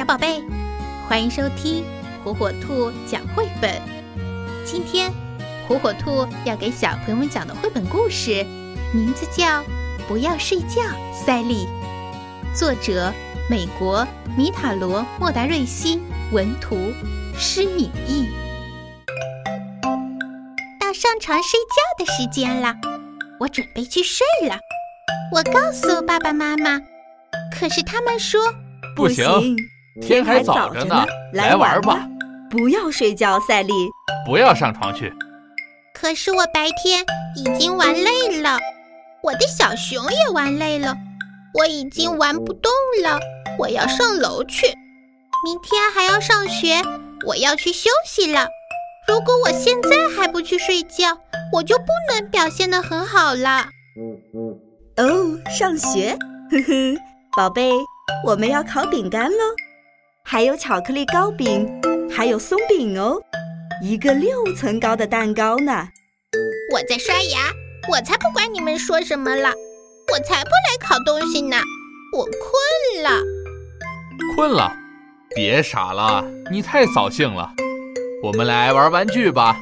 小宝贝，欢迎收听火火兔讲绘本。今天，火火兔要给小朋友们讲的绘本故事，名字叫《不要睡觉，赛丽》，作者美国米塔罗莫达瑞西，文图施敏义。到上床睡觉的时间了，我准备去睡了。我告诉爸爸妈妈，可是他们说。不行，天还早着呢，来玩吧！不要睡觉，赛丽。不要上床去。可是我白天已经玩累了，我的小熊也玩累了，我已经玩不动了，我要上楼去。明天还要上学，我要去休息了。如果我现在还不去睡觉，我就不能表现得很好了。哦，上学，呵呵，宝贝。我们要烤饼干喽，还有巧克力糕饼，还有松饼哦，一个六层高的蛋糕呢。我在刷牙，我才不管你们说什么了，我才不来烤东西呢。我困了，困了，别傻了，你太扫兴了。我们来玩玩具吧，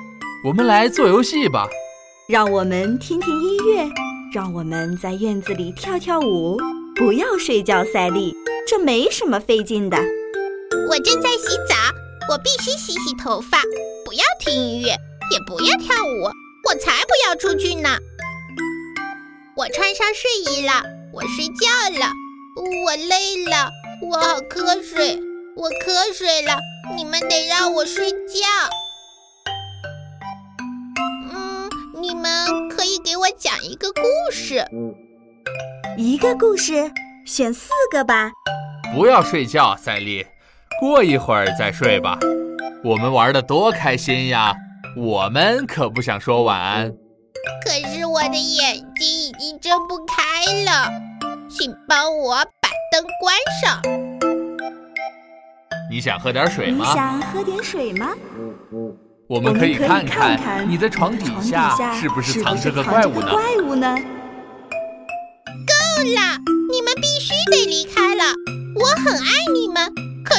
我们来做游戏吧，让我们听听音乐，让我们在院子里跳跳舞。不要睡觉，赛丽，这没什么费劲的。我正在洗澡，我必须洗洗头发。不要听音乐，也不要跳舞，我才不要出去呢。我穿上睡衣了，我睡觉了。我累了，我好瞌睡，我瞌睡了。你们得让我睡觉。嗯，你们可以给我讲一个故事。一个故事，选四个吧。不要睡觉，赛丽，过一会儿再睡吧。我们玩的多开心呀！我们可不想说晚安。可是我的眼睛已经睁不开了，请帮我把灯关上。你想喝点水吗？你想喝点水吗？我们可以看看你的床底下是不是藏着个怪物呢？够了，你们必须得离开了。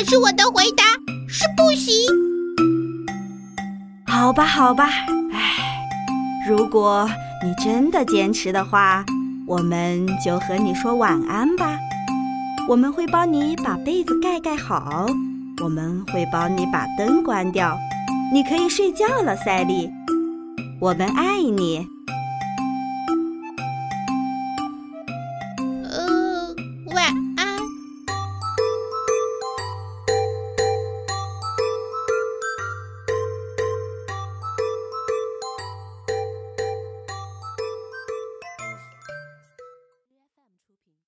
是我的回答是不行。好吧，好吧，唉，如果你真的坚持的话，我们就和你说晚安吧。我们会帮你把被子盖盖好，我们会帮你把灯关掉，你可以睡觉了，赛丽。我们爱你。